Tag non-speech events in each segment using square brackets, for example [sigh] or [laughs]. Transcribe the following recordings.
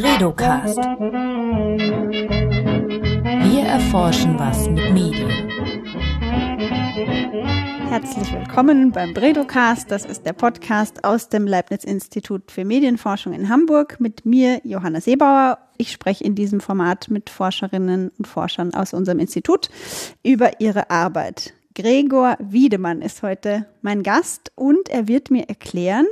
Bredocast. Wir erforschen was mit Medien. Herzlich willkommen beim Bredocast. Das ist der Podcast aus dem Leibniz-Institut für Medienforschung in Hamburg mit mir, Johanna Seebauer. Ich spreche in diesem Format mit Forscherinnen und Forschern aus unserem Institut über ihre Arbeit. Gregor Wiedemann ist heute mein Gast und er wird mir erklären,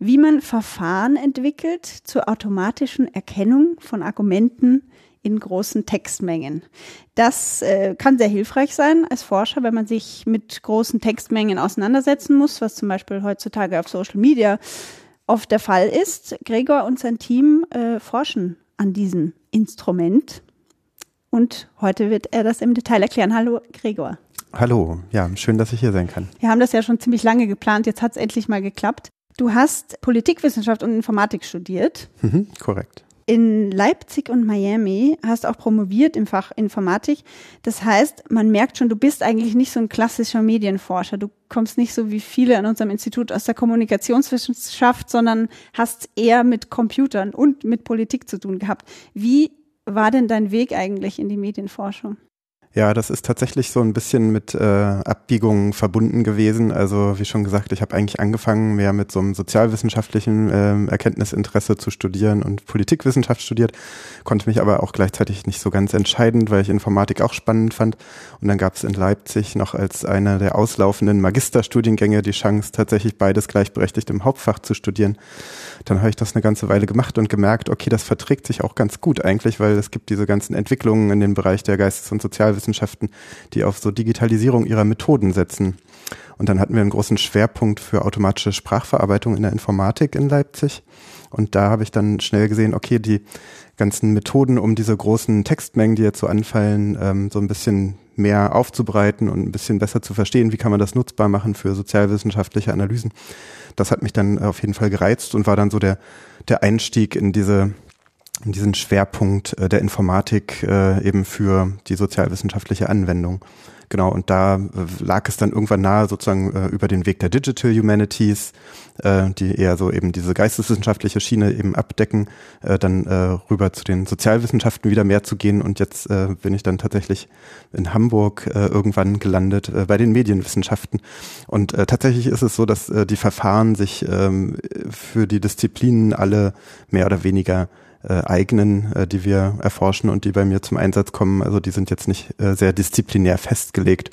wie man Verfahren entwickelt zur automatischen Erkennung von Argumenten in großen Textmengen. Das äh, kann sehr hilfreich sein als Forscher, wenn man sich mit großen Textmengen auseinandersetzen muss, was zum Beispiel heutzutage auf Social Media oft der Fall ist. Gregor und sein Team äh, forschen an diesem Instrument und heute wird er das im Detail erklären. Hallo Gregor. Hallo, ja, schön, dass ich hier sein kann. Wir haben das ja schon ziemlich lange geplant, jetzt hat es endlich mal geklappt. Du hast Politikwissenschaft und Informatik studiert. Mhm, korrekt. In Leipzig und Miami hast auch promoviert im Fach Informatik. Das heißt, man merkt schon, du bist eigentlich nicht so ein klassischer Medienforscher. Du kommst nicht so wie viele an unserem Institut aus der Kommunikationswissenschaft, sondern hast eher mit Computern und mit Politik zu tun gehabt. Wie war denn dein Weg eigentlich in die Medienforschung? Ja, das ist tatsächlich so ein bisschen mit äh, Abbiegungen verbunden gewesen. Also wie schon gesagt, ich habe eigentlich angefangen, mehr mit so einem sozialwissenschaftlichen äh, Erkenntnisinteresse zu studieren und Politikwissenschaft studiert, konnte mich aber auch gleichzeitig nicht so ganz entscheiden, weil ich Informatik auch spannend fand. Und dann gab es in Leipzig noch als einer der auslaufenden Magisterstudiengänge die Chance, tatsächlich beides gleichberechtigt im Hauptfach zu studieren. Dann habe ich das eine ganze Weile gemacht und gemerkt, okay, das verträgt sich auch ganz gut eigentlich, weil es gibt diese ganzen Entwicklungen in dem Bereich der Geistes- und Sozialwissenschaften, die auf so Digitalisierung ihrer Methoden setzen. Und dann hatten wir einen großen Schwerpunkt für automatische Sprachverarbeitung in der Informatik in Leipzig. Und da habe ich dann schnell gesehen, okay, die ganzen Methoden, um diese großen Textmengen, die jetzt so anfallen, ähm, so ein bisschen mehr aufzubereiten und ein bisschen besser zu verstehen, wie kann man das nutzbar machen für sozialwissenschaftliche Analysen. Das hat mich dann auf jeden Fall gereizt und war dann so der, der Einstieg in diese diesen Schwerpunkt äh, der Informatik äh, eben für die sozialwissenschaftliche Anwendung. Genau, und da äh, lag es dann irgendwann nahe, sozusagen über den Weg der Digital Humanities, die eher so eben diese geisteswissenschaftliche Schiene eben abdecken, dann rüber zu den Sozialwissenschaften wieder mehr zu gehen. Und jetzt bin ich dann tatsächlich in Hamburg irgendwann gelandet bei den Medienwissenschaften. Und tatsächlich ist es so, dass die Verfahren sich ähm, für die Disziplinen alle mehr oder weniger äh, eigenen, äh, die wir erforschen und die bei mir zum Einsatz kommen. Also die sind jetzt nicht äh, sehr disziplinär festgelegt,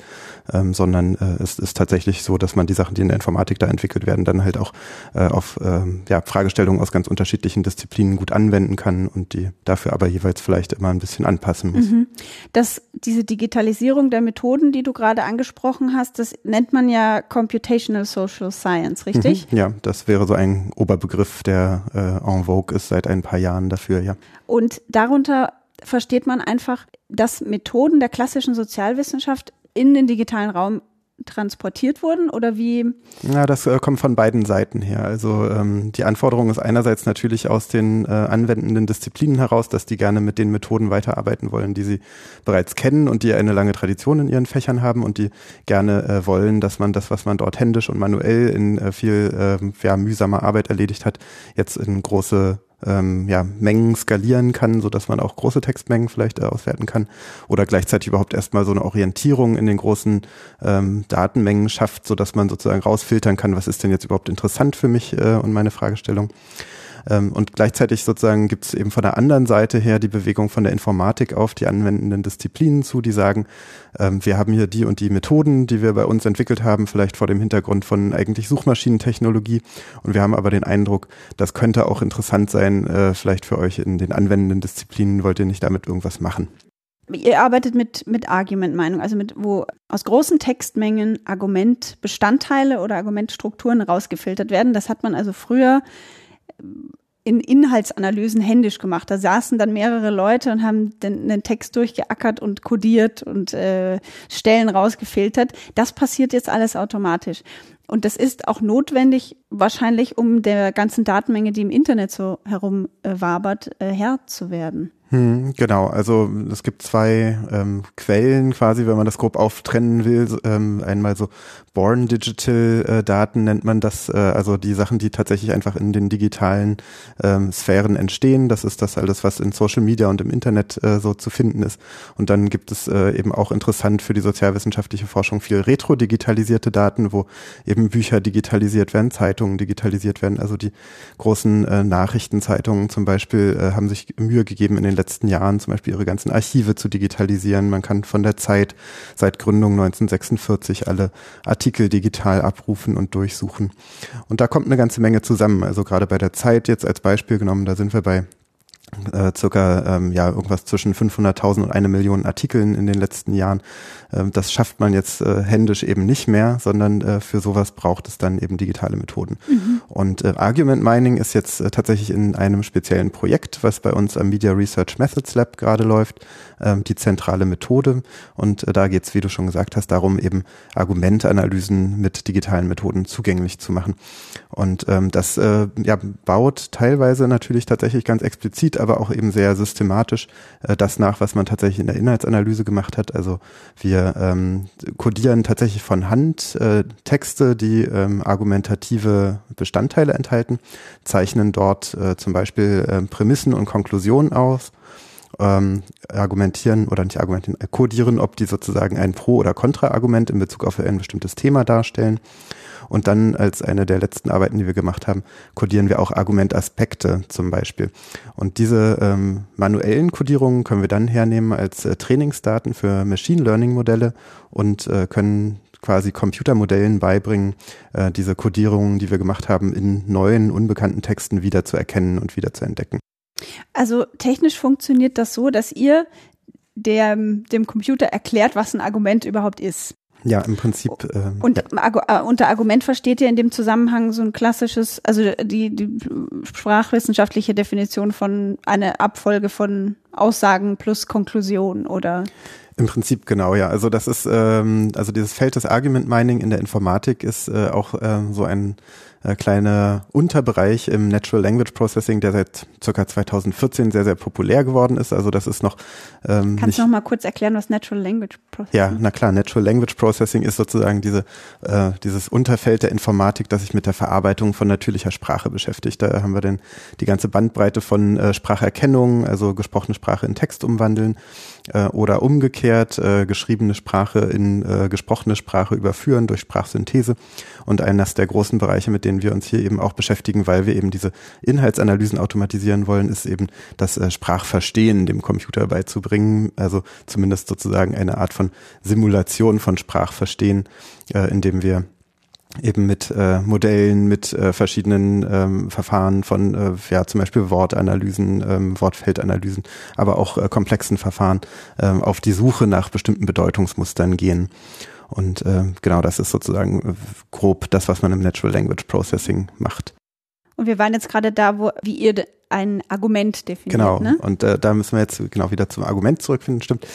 ähm, sondern äh, es ist tatsächlich so, dass man die Sachen, die in der Informatik da entwickelt werden, dann halt auch äh, auf ähm, ja, Fragestellungen aus ganz unterschiedlichen Disziplinen gut anwenden kann und die dafür aber jeweils vielleicht immer ein bisschen anpassen muss. Mhm. Das, diese Digitalisierung der Methoden, die du gerade angesprochen hast, das nennt man ja Computational Social Science, richtig? Mhm, ja, das wäre so ein Oberbegriff, der äh, en vogue ist seit ein paar Jahren dafür, ja. Und darunter versteht man einfach, dass Methoden der klassischen Sozialwissenschaft in den digitalen Raum transportiert wurden oder wie? Ja, das äh, kommt von beiden Seiten her. Also ähm, die Anforderung ist einerseits natürlich aus den äh, anwendenden Disziplinen heraus, dass die gerne mit den Methoden weiterarbeiten wollen, die sie bereits kennen und die eine lange Tradition in ihren Fächern haben und die gerne äh, wollen, dass man das, was man dort händisch und manuell in äh, viel äh, ja, mühsamer Arbeit erledigt hat, jetzt in große ähm, ja, Mengen skalieren kann, so dass man auch große Textmengen vielleicht äh, auswerten kann oder gleichzeitig überhaupt erstmal so eine Orientierung in den großen ähm, Datenmengen schafft, so dass man sozusagen rausfiltern kann, was ist denn jetzt überhaupt interessant für mich äh, und meine Fragestellung. Ähm, und gleichzeitig sozusagen gibt es eben von der anderen Seite her die Bewegung von der Informatik auf die anwendenden Disziplinen zu, die sagen, ähm, wir haben hier die und die Methoden, die wir bei uns entwickelt haben, vielleicht vor dem Hintergrund von eigentlich Suchmaschinentechnologie. Und wir haben aber den Eindruck, das könnte auch interessant sein, äh, vielleicht für euch in den anwendenden Disziplinen. Wollt ihr nicht damit irgendwas machen? Ihr arbeitet mit, mit Argumentmeinung, also mit, wo aus großen Textmengen Argumentbestandteile oder Argumentstrukturen rausgefiltert werden. Das hat man also früher in Inhaltsanalysen händisch gemacht. Da saßen dann mehrere Leute und haben den, den Text durchgeackert und kodiert und äh, Stellen rausgefiltert. Das passiert jetzt alles automatisch. Und das ist auch notwendig, wahrscheinlich, um der ganzen Datenmenge, die im Internet so herumwabert, äh, Herr zu werden. Hm, genau, also es gibt zwei ähm, Quellen quasi, wenn man das grob auftrennen will. Ähm, einmal so Born Digital äh, Daten nennt man das, äh, also die Sachen, die tatsächlich einfach in den digitalen ähm, Sphären entstehen. Das ist das alles, was in Social Media und im Internet äh, so zu finden ist. Und dann gibt es äh, eben auch interessant für die sozialwissenschaftliche Forschung viel retro-digitalisierte Daten, wo eben Bücher digitalisiert werden, Zeitungen digitalisiert werden. Also die großen äh, Nachrichtenzeitungen zum Beispiel äh, haben sich Mühe gegeben in den letzten Jahren zum Beispiel ihre ganzen Archive zu digitalisieren. Man kann von der Zeit seit Gründung 1946 alle Artikel digital abrufen und durchsuchen. Und da kommt eine ganze Menge zusammen. Also gerade bei der Zeit jetzt als Beispiel genommen, da sind wir bei äh, circa ähm, ja irgendwas zwischen 500.000 und eine Million Artikeln in den letzten Jahren. Ähm, das schafft man jetzt äh, händisch eben nicht mehr, sondern äh, für sowas braucht es dann eben digitale Methoden. Mhm. Und äh, Argument Mining ist jetzt äh, tatsächlich in einem speziellen Projekt, was bei uns am Media Research Methods Lab gerade läuft, ähm, die zentrale Methode. Und äh, da geht es, wie du schon gesagt hast, darum eben Argumentanalysen mit digitalen Methoden zugänglich zu machen. Und ähm, das äh, ja, baut teilweise natürlich tatsächlich ganz explizit aber auch eben sehr systematisch äh, das nach, was man tatsächlich in der Inhaltsanalyse gemacht hat. Also wir ähm, codieren tatsächlich von Hand äh, Texte, die ähm, argumentative Bestandteile enthalten, zeichnen dort äh, zum Beispiel äh, Prämissen und Konklusionen aus ähm, argumentieren oder nicht argumentieren, äh, codieren, ob die sozusagen ein Pro- oder Kontra-Argument in Bezug auf ein bestimmtes Thema darstellen und dann als eine der letzten Arbeiten, die wir gemacht haben, codieren wir auch Argumentaspekte zum Beispiel. Und diese ähm, manuellen Codierungen können wir dann hernehmen als äh, Trainingsdaten für Machine Learning Modelle und äh, können quasi Computermodellen beibringen, äh, diese Codierungen, die wir gemacht haben, in neuen, unbekannten Texten wieder zu erkennen und wieder zu entdecken. Also technisch funktioniert das so, dass ihr der, dem Computer erklärt, was ein Argument überhaupt ist. Ja, im Prinzip. Ähm, und äh, unter Argument versteht ihr in dem Zusammenhang so ein klassisches, also die, die sprachwissenschaftliche Definition von einer Abfolge von Aussagen plus Konklusion oder? Im Prinzip genau, ja. Also das ist, ähm, also dieses Feld des Argument Mining in der Informatik ist äh, auch äh, so ein äh, kleiner Unterbereich im Natural Language Processing, der seit circa 2014 sehr, sehr populär geworden ist. Also das ist noch. Ähm, Kannst du noch mal kurz erklären, was Natural Language Processing Ja, na klar, Natural Language Processing ist sozusagen diese, äh, dieses Unterfeld der Informatik, das sich mit der Verarbeitung von natürlicher Sprache beschäftigt. Da haben wir dann die ganze Bandbreite von äh, Spracherkennung, also gesprochene Sprache in Text umwandeln äh, oder umgekehrt äh, geschriebene Sprache in äh, gesprochene Sprache überführen durch Sprachsynthese. Und eines der großen Bereiche, mit denen wir uns hier eben auch beschäftigen, weil wir eben diese Inhaltsanalysen automatisieren wollen, ist eben das äh, Sprachverstehen dem Computer beizubringen. Also zumindest sozusagen eine Art von Simulation von Sprachverstehen, äh, indem wir eben mit äh, Modellen, mit äh, verschiedenen ähm, Verfahren von äh, ja zum Beispiel Wortanalysen, ähm, Wortfeldanalysen, aber auch äh, komplexen Verfahren ähm, auf die Suche nach bestimmten Bedeutungsmustern gehen. Und äh, genau das ist sozusagen äh, grob das, was man im Natural Language Processing macht. Und wir waren jetzt gerade da, wo wie ihr ein Argument definiert. Genau, ne? und äh, da müssen wir jetzt genau wieder zum Argument zurückfinden, stimmt.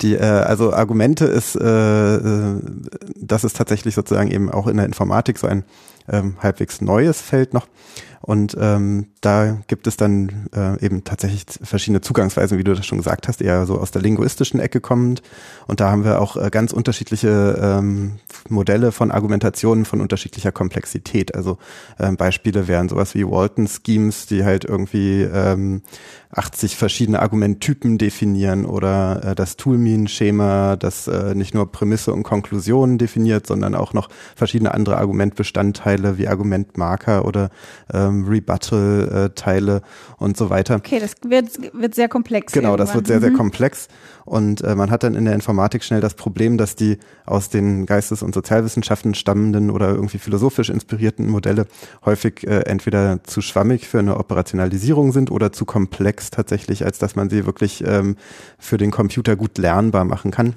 Die, äh, also Argumente ist, äh, äh, das ist tatsächlich sozusagen eben auch in der Informatik so ein ähm, halbwegs neues Feld noch. Und ähm, da gibt es dann äh, eben tatsächlich verschiedene Zugangsweisen, wie du das schon gesagt hast, eher so aus der linguistischen Ecke kommend. Und da haben wir auch äh, ganz unterschiedliche ähm, Modelle von Argumentationen von unterschiedlicher Komplexität. Also ähm, Beispiele wären sowas wie Walton Schemes, die halt irgendwie ähm, 80 verschiedene Argumenttypen definieren oder äh, das Toolmean-Schema, das äh, nicht nur Prämisse und Konklusionen definiert, sondern auch noch verschiedene andere Argumentbestandteile wie Argumentmarker oder ähm, Rebuttal-Teile und so weiter. Okay, das wird, wird sehr komplex. Genau, irgendwann. das wird sehr, sehr mhm. komplex. Und äh, man hat dann in der Informatik schnell das Problem, dass die aus den Geistes- und Sozialwissenschaften stammenden oder irgendwie philosophisch inspirierten Modelle häufig äh, entweder zu schwammig für eine Operationalisierung sind oder zu komplex tatsächlich, als dass man sie wirklich ähm, für den Computer gut lernbar machen kann.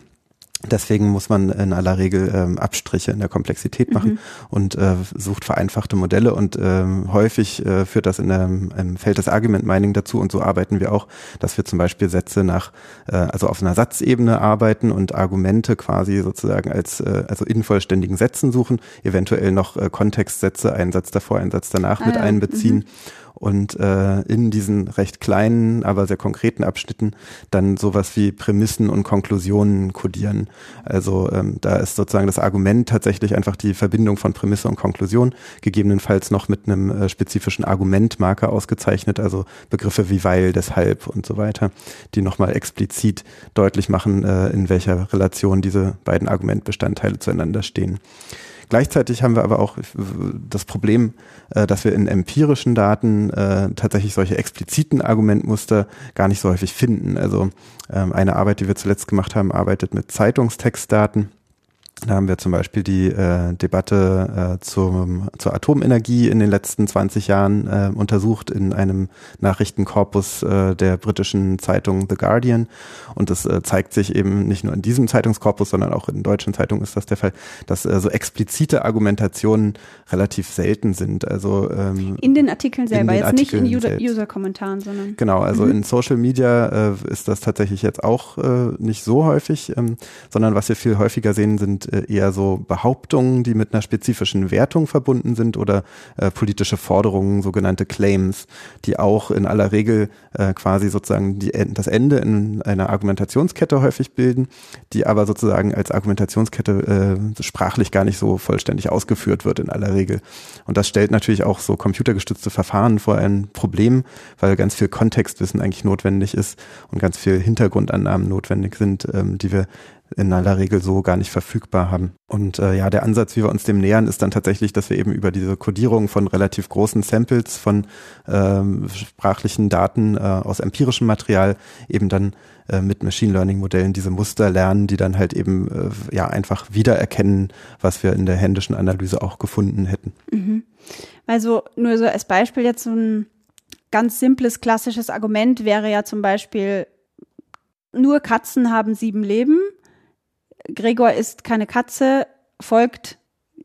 Deswegen muss man in aller Regel ähm, Abstriche in der Komplexität machen mhm. und äh, sucht vereinfachte Modelle und ähm, häufig äh, führt das in der, im Feld des Argument Mining dazu und so arbeiten wir auch, dass wir zum Beispiel Sätze nach, äh, also auf einer Satzebene arbeiten und Argumente quasi sozusagen als, äh, also in vollständigen Sätzen suchen, eventuell noch äh, Kontextsätze, einen Satz davor, einen Satz danach ah, mit einbeziehen. Mhm und äh, in diesen recht kleinen, aber sehr konkreten Abschnitten dann sowas wie Prämissen und Konklusionen kodieren. Also ähm, da ist sozusagen das Argument tatsächlich einfach die Verbindung von Prämisse und Konklusion, gegebenenfalls noch mit einem äh, spezifischen Argumentmarker ausgezeichnet, also Begriffe wie weil, deshalb und so weiter, die nochmal explizit deutlich machen, äh, in welcher Relation diese beiden Argumentbestandteile zueinander stehen. Gleichzeitig haben wir aber auch das Problem, äh, dass wir in empirischen Daten äh, tatsächlich solche expliziten Argumentmuster gar nicht so häufig finden. Also ähm, eine Arbeit, die wir zuletzt gemacht haben, arbeitet mit Zeitungstextdaten da haben wir zum Beispiel die äh, Debatte äh, zum, zur Atomenergie in den letzten 20 Jahren äh, untersucht in einem Nachrichtenkorpus äh, der britischen Zeitung The Guardian. Und es äh, zeigt sich eben nicht nur in diesem Zeitungskorpus, sondern auch in deutschen Zeitungen ist das der Fall, dass äh, so explizite Argumentationen relativ selten sind. Also ähm, in den Artikeln selber, den jetzt Artikeln nicht in User-Kommentaren, User sondern genau. Also mhm. in Social Media äh, ist das tatsächlich jetzt auch äh, nicht so häufig, ähm, sondern was wir viel häufiger sehen, sind äh, eher so Behauptungen, die mit einer spezifischen Wertung verbunden sind oder äh, politische Forderungen, sogenannte Claims, die auch in aller Regel äh, quasi sozusagen die, das Ende in einer Argumentationskette häufig bilden, die aber sozusagen als Argumentationskette äh, sprachlich gar nicht so vollständig ausgeführt wird in aller Regel. Und das stellt natürlich auch so computergestützte Verfahren vor ein Problem, weil ganz viel Kontextwissen eigentlich notwendig ist und ganz viel Hintergrundannahmen notwendig sind, ähm, die wir in aller Regel so gar nicht verfügbar haben. Und äh, ja, der Ansatz, wie wir uns dem nähern, ist dann tatsächlich, dass wir eben über diese Codierung von relativ großen Samples von ähm, sprachlichen Daten äh, aus empirischem Material eben dann äh, mit Machine Learning Modellen diese Muster lernen, die dann halt eben äh, ja einfach wiedererkennen, was wir in der händischen Analyse auch gefunden hätten. Mhm. Also nur so als Beispiel jetzt so ein ganz simples klassisches Argument wäre ja zum Beispiel nur Katzen haben sieben Leben Gregor ist keine Katze, folgt,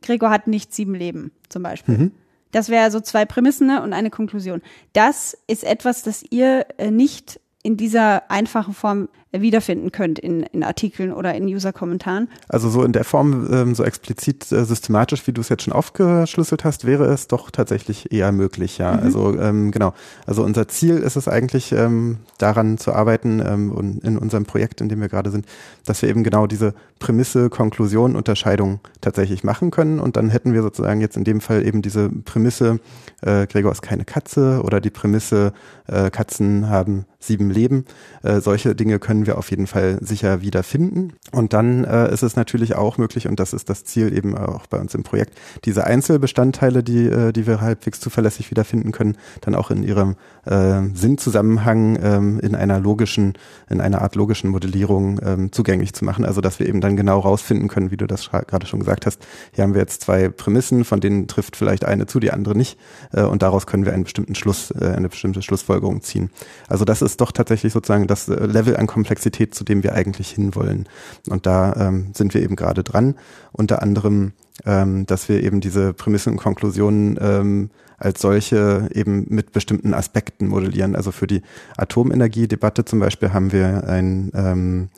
Gregor hat nicht sieben Leben, zum Beispiel. Mhm. Das wäre so zwei Prämissen ne, und eine Konklusion. Das ist etwas, das ihr äh, nicht in dieser einfachen Form wiederfinden könnt in, in Artikeln oder in User-Kommentaren. Also so in der Form, ähm, so explizit äh, systematisch, wie du es jetzt schon aufgeschlüsselt hast, wäre es doch tatsächlich eher möglich, ja. Mhm. Also ähm, genau. Also unser Ziel ist es eigentlich, ähm, daran zu arbeiten ähm, und in unserem Projekt, in dem wir gerade sind, dass wir eben genau diese Prämisse, Konklusion, Unterscheidung tatsächlich machen können. Und dann hätten wir sozusagen jetzt in dem Fall eben diese Prämisse, äh, Gregor ist keine Katze oder die Prämisse, äh, Katzen haben sieben Leben. Äh, solche Dinge können können wir auf jeden Fall sicher wiederfinden. Und dann äh, ist es natürlich auch möglich, und das ist das Ziel eben auch bei uns im Projekt, diese Einzelbestandteile, die, äh, die wir halbwegs zuverlässig wiederfinden können, dann auch in ihrem äh, Sinnzusammenhang ähm, in einer logischen, in einer Art logischen Modellierung ähm, zugänglich zu machen. Also dass wir eben dann genau rausfinden können, wie du das gerade schon gesagt hast. Hier haben wir jetzt zwei Prämissen, von denen trifft vielleicht eine zu, die andere nicht. Äh, und daraus können wir einen bestimmten Schluss, äh, eine bestimmte Schlussfolgerung ziehen. Also das ist doch tatsächlich sozusagen das äh, Level an Komplexität, Komplexität, zu dem wir eigentlich hinwollen. Und da ähm, sind wir eben gerade dran. Unter anderem, ähm, dass wir eben diese Prämissen und Konklusionen ähm, als solche eben mit bestimmten Aspekten modellieren. Also für die Atomenergiedebatte zum Beispiel haben wir ein ähm,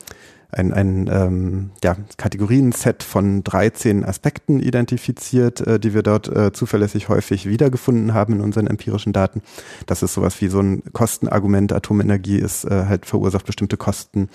ein, ein ähm, ja, Kategorien-Set von 13 Aspekten identifiziert, äh, die wir dort äh, zuverlässig häufig wiedergefunden haben in unseren empirischen Daten. Das ist sowas wie so ein Kostenargument. Atomenergie ist äh, halt verursacht bestimmte Kosten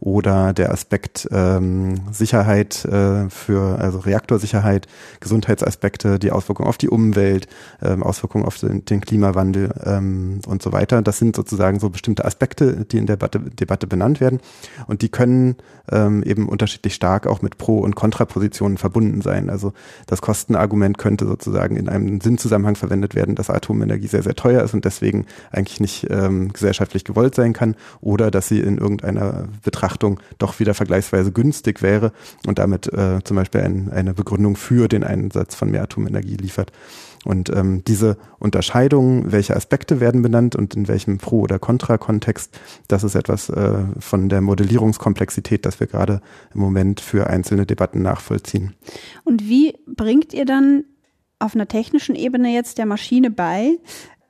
oder der Aspekt ähm, Sicherheit äh, für also Reaktorsicherheit, Gesundheitsaspekte, die Auswirkungen auf die Umwelt, ähm, Auswirkungen auf den, den Klimawandel ähm, und so weiter. Das sind sozusagen so bestimmte Aspekte, die in der Debatte, Debatte benannt werden und die können ähm, eben unterschiedlich stark auch mit Pro- und Kontrapositionen verbunden sein. Also das Kostenargument könnte sozusagen in einem Sinnzusammenhang verwendet werden, dass Atomenergie sehr, sehr teuer ist und deswegen eigentlich nicht ähm, gesellschaftlich gewollt sein kann oder dass sie in irgendeiner Betrachtung doch wieder vergleichsweise günstig wäre und damit äh, zum Beispiel ein, eine Begründung für den Einsatz von mehr Atomenergie liefert. Und ähm, diese Unterscheidung, welche Aspekte werden benannt und in welchem Pro- oder Kontra-Kontext, das ist etwas äh, von der Modellierungskomplexität Komplexität, das wir gerade im Moment für einzelne Debatten nachvollziehen. Und wie bringt ihr dann auf einer technischen Ebene jetzt der Maschine bei,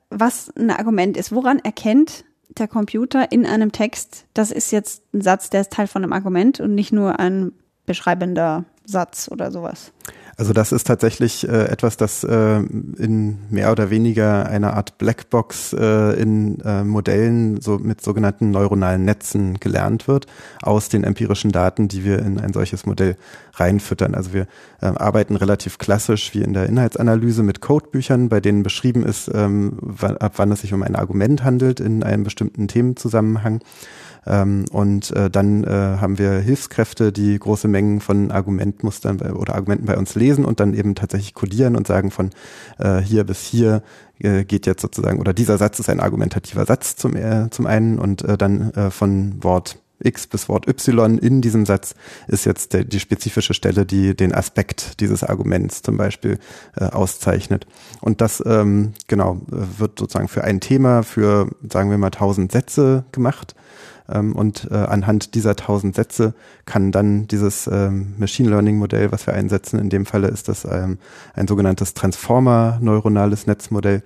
was ein Argument ist? Woran erkennt der Computer in einem Text, das ist jetzt ein Satz, der ist Teil von einem Argument und nicht nur ein beschreibender Satz oder sowas? Also das ist tatsächlich äh, etwas, das äh, in mehr oder weniger einer Art Blackbox äh, in äh, Modellen so mit sogenannten neuronalen Netzen gelernt wird aus den empirischen Daten, die wir in ein solches Modell reinfüttern. Also wir äh, arbeiten relativ klassisch wie in der Inhaltsanalyse mit Codebüchern, bei denen beschrieben ist, ähm, ab wann es sich um ein Argument handelt in einem bestimmten Themenzusammenhang. Ähm, und äh, dann äh, haben wir Hilfskräfte, die große Mengen von Argumentmustern oder Argumenten bei uns lesen und dann eben tatsächlich codieren und sagen von äh, hier bis hier äh, geht jetzt sozusagen, oder dieser Satz ist ein argumentativer Satz zum, äh, zum einen und äh, dann äh, von Wort X bis Wort Y in diesem Satz ist jetzt der, die spezifische Stelle, die den Aspekt dieses Arguments zum Beispiel äh, auszeichnet. Und das ähm, genau wird sozusagen für ein Thema für sagen wir mal tausend Sätze gemacht. Ähm, und äh, anhand dieser tausend Sätze kann dann dieses ähm, Machine Learning Modell, was wir einsetzen, in dem Falle ist das ähm, ein sogenanntes Transformer neuronales Netzmodell,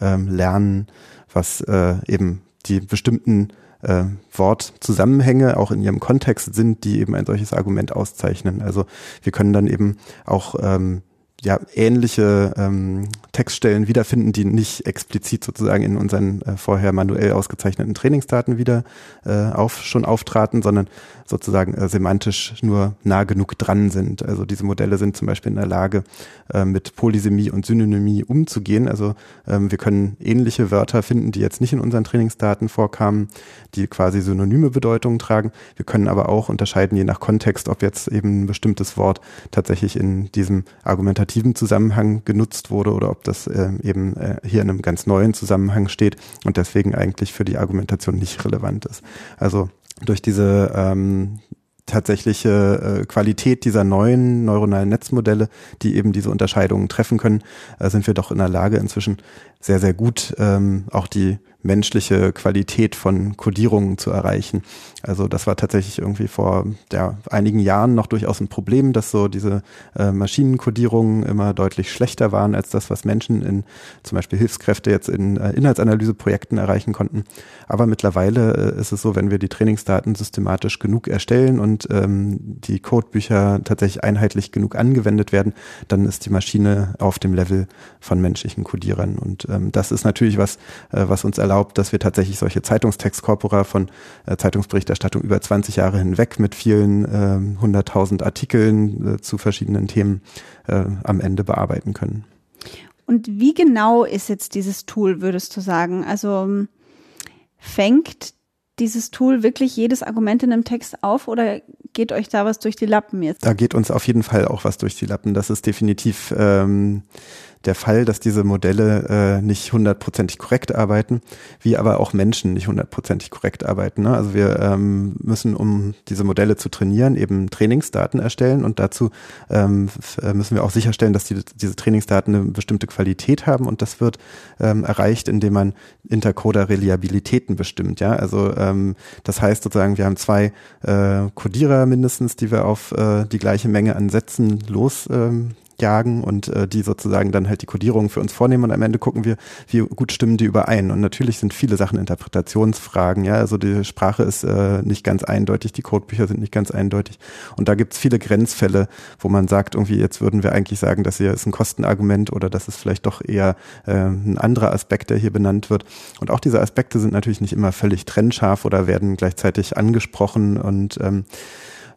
ähm, lernen, was äh, eben die bestimmten äh, Wortzusammenhänge auch in ihrem Kontext sind, die eben ein solches Argument auszeichnen. Also wir können dann eben auch ähm, ja, ähnliche ähm, Textstellen wiederfinden, die nicht explizit sozusagen in unseren äh, vorher manuell ausgezeichneten Trainingsdaten wieder äh, auf, schon auftraten, sondern sozusagen äh, semantisch nur nah genug dran sind. Also diese Modelle sind zum Beispiel in der Lage, äh, mit Polysemie und Synonymie umzugehen. Also ähm, wir können ähnliche Wörter finden, die jetzt nicht in unseren Trainingsdaten vorkamen, die quasi synonyme Bedeutungen tragen. Wir können aber auch unterscheiden, je nach Kontext, ob jetzt eben ein bestimmtes Wort tatsächlich in diesem argumentativen Zusammenhang genutzt wurde oder ob das äh, eben äh, hier in einem ganz neuen Zusammenhang steht und deswegen eigentlich für die Argumentation nicht relevant ist. Also durch diese ähm, tatsächliche äh, Qualität dieser neuen neuronalen Netzmodelle, die eben diese Unterscheidungen treffen können, äh, sind wir doch in der Lage inzwischen sehr, sehr gut ähm, auch die menschliche Qualität von Codierungen zu erreichen. Also das war tatsächlich irgendwie vor ja, einigen Jahren noch durchaus ein Problem, dass so diese äh, Maschinencodierungen immer deutlich schlechter waren als das, was Menschen in zum Beispiel Hilfskräfte jetzt in äh, Inhaltsanalyseprojekten erreichen konnten. Aber mittlerweile äh, ist es so, wenn wir die Trainingsdaten systematisch genug erstellen und ähm, die Codebücher tatsächlich einheitlich genug angewendet werden, dann ist die Maschine auf dem Level von menschlichen Codierern. Und ähm, das ist natürlich was, äh, was uns erlaubt, dass wir tatsächlich solche Zeitungstextkorpora von äh, Zeitungsberichten Berichterstattung über 20 Jahre hinweg mit vielen äh, hunderttausend äh, Artikeln äh, zu verschiedenen Themen äh, am Ende bearbeiten können. Und wie genau ist jetzt dieses Tool, würdest du sagen? Also ähm, fängt dieses Tool wirklich jedes Argument in einem Text auf oder geht euch da was durch die Lappen jetzt? Da geht uns auf jeden Fall auch was durch die Lappen. Das ist definitiv ähm, der Fall, dass diese Modelle äh, nicht hundertprozentig korrekt arbeiten, wie aber auch Menschen nicht hundertprozentig korrekt arbeiten. Ne? Also wir ähm, müssen, um diese Modelle zu trainieren, eben Trainingsdaten erstellen und dazu ähm, äh, müssen wir auch sicherstellen, dass die, diese Trainingsdaten eine bestimmte Qualität haben und das wird ähm, erreicht, indem man Intercoder-Reliabilitäten bestimmt. Ja, also ähm, das heißt sozusagen, wir haben zwei äh, Codierer mindestens, die wir auf äh, die gleiche Menge an Sätzen los ähm, jagen und äh, die sozusagen dann halt die Kodierung für uns vornehmen und am Ende gucken wir, wie gut stimmen die überein. Und natürlich sind viele Sachen Interpretationsfragen, ja, also die Sprache ist äh, nicht ganz eindeutig, die Codebücher sind nicht ganz eindeutig. Und da gibt es viele Grenzfälle, wo man sagt, irgendwie, jetzt würden wir eigentlich sagen, das hier ist ein Kostenargument oder das ist vielleicht doch eher äh, ein anderer Aspekt, der hier benannt wird. Und auch diese Aspekte sind natürlich nicht immer völlig trennscharf oder werden gleichzeitig angesprochen und ähm,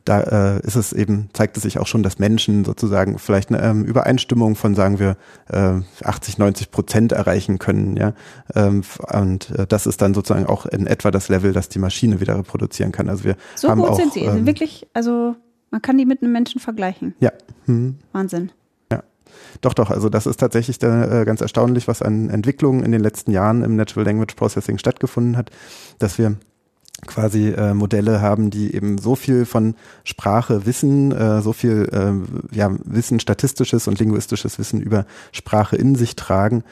da äh, ist es eben, zeigt es sich auch schon, dass Menschen sozusagen vielleicht eine ähm, Übereinstimmung von, sagen wir, äh, 80, 90 Prozent erreichen können, ja. Ähm, und äh, das ist dann sozusagen auch in etwa das Level, das die Maschine wieder reproduzieren kann. Also wir so haben gut auch, sind sie. Ähm, wirklich, also man kann die mit einem Menschen vergleichen. Ja. Hm. Wahnsinn. Ja. Doch, doch, also das ist tatsächlich da, äh, ganz erstaunlich, was an Entwicklungen in den letzten Jahren im Natural Language Processing stattgefunden hat, dass wir quasi äh, Modelle haben, die eben so viel von Sprache wissen, äh, so viel äh, ja, Wissen, statistisches und linguistisches Wissen über Sprache in sich tragen,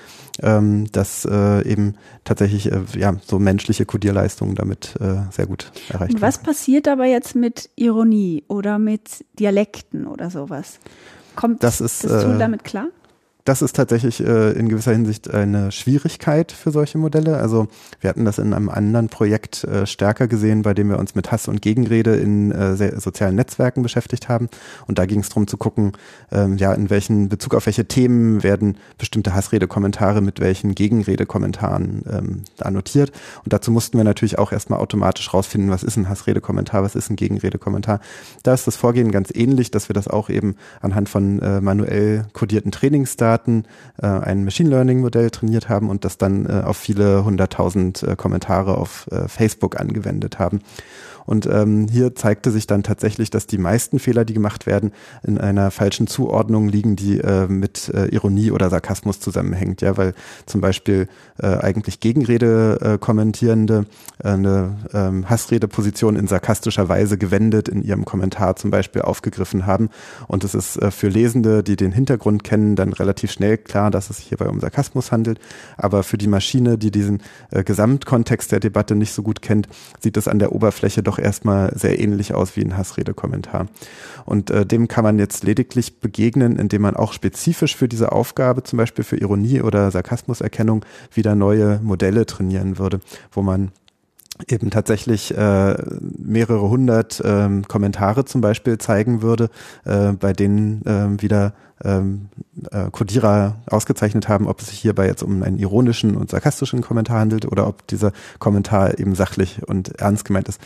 ähm, dass äh, eben tatsächlich äh, ja so menschliche Codierleistungen damit äh, sehr gut erreicht werden. Was passiert aber jetzt mit Ironie oder mit Dialekten oder sowas? Kommt das, ist, das Tool äh, damit klar? Das ist tatsächlich äh, in gewisser Hinsicht eine Schwierigkeit für solche Modelle. Also wir hatten das in einem anderen Projekt äh, stärker gesehen, bei dem wir uns mit Hass und Gegenrede in äh, sozialen Netzwerken beschäftigt haben. Und da ging es darum zu gucken, ähm, ja, in welchen Bezug auf welche Themen werden bestimmte Hassredekommentare mit welchen Gegenredekommentaren ähm, annotiert. Und dazu mussten wir natürlich auch erstmal automatisch rausfinden, was ist ein Hassredekommentar, was ist ein Gegenredekommentar. Da ist das Vorgehen ganz ähnlich, dass wir das auch eben anhand von äh, manuell kodierten Trainingsdaten Daten äh, ein Machine Learning Modell trainiert haben und das dann äh, auf viele hunderttausend äh, Kommentare auf äh, Facebook angewendet haben. Und ähm, hier zeigte sich dann tatsächlich, dass die meisten Fehler, die gemacht werden, in einer falschen Zuordnung liegen, die äh, mit äh, Ironie oder Sarkasmus zusammenhängt. Ja, weil zum Beispiel äh, eigentlich Gegenrede äh, kommentierende äh, eine ähm, Hassredeposition in sarkastischer Weise gewendet in ihrem Kommentar zum Beispiel aufgegriffen haben. Und es ist äh, für Lesende, die den Hintergrund kennen, dann relativ schnell klar, dass es sich hierbei um Sarkasmus handelt. Aber für die Maschine, die diesen äh, Gesamtkontext der Debatte nicht so gut kennt, sieht es an der Oberfläche doch doch erstmal sehr ähnlich aus wie ein Hassredekommentar. Und äh, dem kann man jetzt lediglich begegnen, indem man auch spezifisch für diese Aufgabe, zum Beispiel für Ironie oder Sarkasmuserkennung, wieder neue Modelle trainieren würde, wo man eben tatsächlich äh, mehrere hundert ähm, Kommentare zum Beispiel zeigen würde, äh, bei denen äh, wieder ähm, äh, Codierer ausgezeichnet haben, ob es sich hierbei jetzt um einen ironischen und sarkastischen Kommentar handelt oder ob dieser Kommentar eben sachlich und ernst gemeint ist.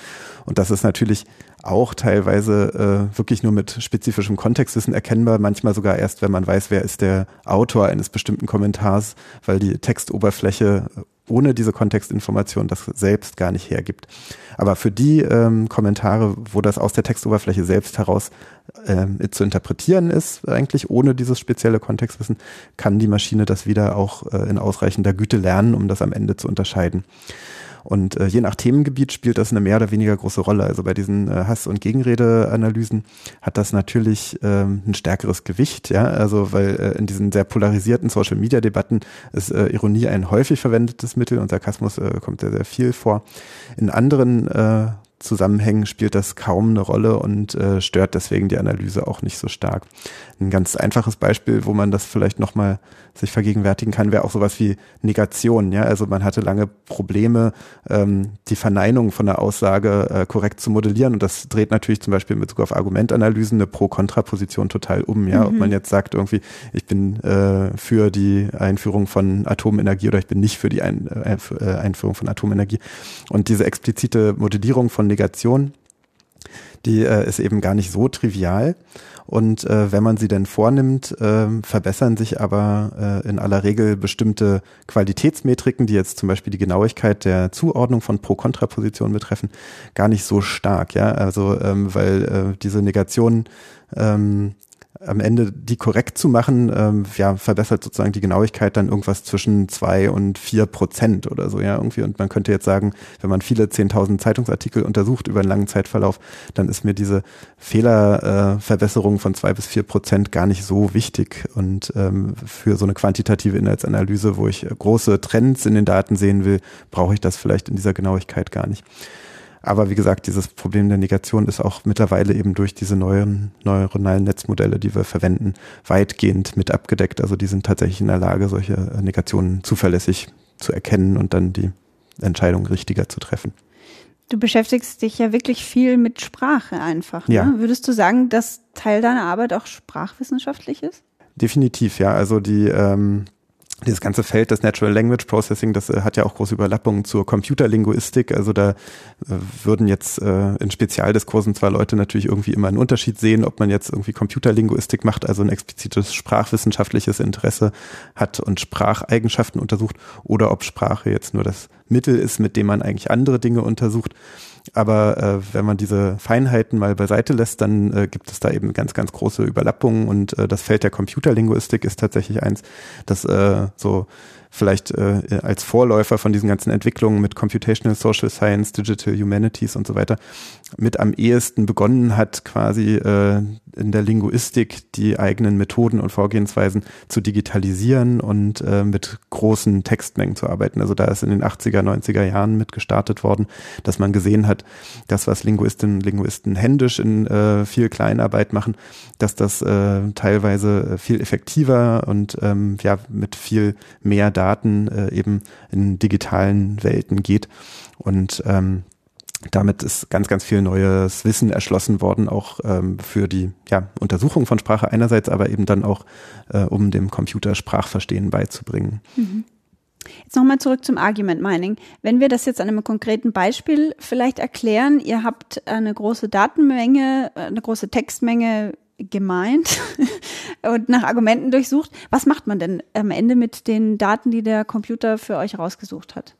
Und das ist natürlich auch teilweise äh, wirklich nur mit spezifischem Kontextwissen erkennbar, manchmal sogar erst, wenn man weiß, wer ist der Autor eines bestimmten Kommentars, weil die Textoberfläche ohne diese Kontextinformation das selbst gar nicht hergibt. Aber für die ähm, Kommentare, wo das aus der Textoberfläche selbst heraus ähm, zu interpretieren ist, eigentlich ohne dieses spezielle Kontextwissen, kann die Maschine das wieder auch äh, in ausreichender Güte lernen, um das am Ende zu unterscheiden. Und äh, je nach Themengebiet spielt das eine mehr oder weniger große Rolle. Also bei diesen äh, Hass- und Gegenredeanalysen hat das natürlich ähm, ein stärkeres Gewicht, ja. Also weil äh, in diesen sehr polarisierten Social-Media-Debatten ist äh, Ironie ein häufig verwendetes Mittel und Sarkasmus äh, kommt sehr, sehr viel vor. In anderen äh, Zusammenhängen spielt das kaum eine Rolle und äh, stört deswegen die Analyse auch nicht so stark. Ein ganz einfaches Beispiel, wo man das vielleicht nochmal sich vergegenwärtigen kann, wäre auch sowas wie Negation. Ja, also man hatte lange Probleme, ähm, die Verneinung von der Aussage äh, korrekt zu modellieren und das dreht natürlich zum Beispiel in Bezug auf Argumentanalysen eine Pro-Kontra-Position total um. Ja, mhm. ob man jetzt sagt irgendwie, ich bin äh, für die Einführung von Atomenergie oder ich bin nicht für die Ein äh, äh Einführung von Atomenergie und diese explizite Modellierung von Negation die äh, ist eben gar nicht so trivial. Und äh, wenn man sie denn vornimmt, äh, verbessern sich aber äh, in aller Regel bestimmte Qualitätsmetriken, die jetzt zum Beispiel die Genauigkeit der Zuordnung von Pro-Kontra-Positionen betreffen, gar nicht so stark. Ja, also ähm, weil äh, diese Negation ähm, am Ende die korrekt zu machen, ähm, ja, verbessert sozusagen die Genauigkeit dann irgendwas zwischen zwei und vier Prozent oder so, ja, irgendwie. Und man könnte jetzt sagen, wenn man viele 10.000 Zeitungsartikel untersucht über einen langen Zeitverlauf, dann ist mir diese Fehlerverbesserung äh, von zwei bis vier Prozent gar nicht so wichtig. Und ähm, für so eine quantitative Inhaltsanalyse, wo ich große Trends in den Daten sehen will, brauche ich das vielleicht in dieser Genauigkeit gar nicht. Aber wie gesagt, dieses Problem der Negation ist auch mittlerweile eben durch diese neuen neuronalen Netzmodelle, die wir verwenden, weitgehend mit abgedeckt. Also die sind tatsächlich in der Lage, solche Negationen zuverlässig zu erkennen und dann die Entscheidung richtiger zu treffen. Du beschäftigst dich ja wirklich viel mit Sprache einfach. Ne? Ja. Würdest du sagen, dass Teil deiner Arbeit auch sprachwissenschaftlich ist? Definitiv, ja. Also die ähm, dieses ganze Feld des Natural Language Processing, das äh, hat ja auch große Überlappungen zur Computerlinguistik. Also da äh, würden jetzt äh, in Spezialdiskursen zwar Leute natürlich irgendwie immer einen Unterschied sehen, ob man jetzt irgendwie Computerlinguistik macht, also ein explizites sprachwissenschaftliches Interesse hat und Spracheigenschaften untersucht, oder ob Sprache jetzt nur das Mittel ist, mit dem man eigentlich andere Dinge untersucht. Aber äh, wenn man diese Feinheiten mal beiseite lässt, dann äh, gibt es da eben ganz, ganz große Überlappungen und äh, das Feld der Computerlinguistik ist tatsächlich eins, das äh, so vielleicht äh, als Vorläufer von diesen ganzen Entwicklungen mit Computational Social Science, Digital Humanities und so weiter mit am ehesten begonnen hat, quasi äh, in der Linguistik die eigenen Methoden und Vorgehensweisen zu digitalisieren und äh, mit großen Textmengen zu arbeiten. Also da ist in den 80er, 90er Jahren mit gestartet worden, dass man gesehen hat, das, was Linguistinnen und Linguisten händisch in äh, viel Kleinarbeit machen, dass das äh, teilweise viel effektiver und ähm, ja mit viel mehr Daten äh, eben in digitalen Welten geht. Und ähm, damit ist ganz, ganz viel neues Wissen erschlossen worden, auch ähm, für die ja, Untersuchung von Sprache einerseits, aber eben dann auch, äh, um dem Computer Sprachverstehen beizubringen. Mhm. Jetzt nochmal zurück zum Argument Mining. Wenn wir das jetzt an einem konkreten Beispiel vielleicht erklären, ihr habt eine große Datenmenge, eine große Textmenge gemeint [laughs] und nach Argumenten durchsucht. Was macht man denn am Ende mit den Daten, die der Computer für euch rausgesucht hat?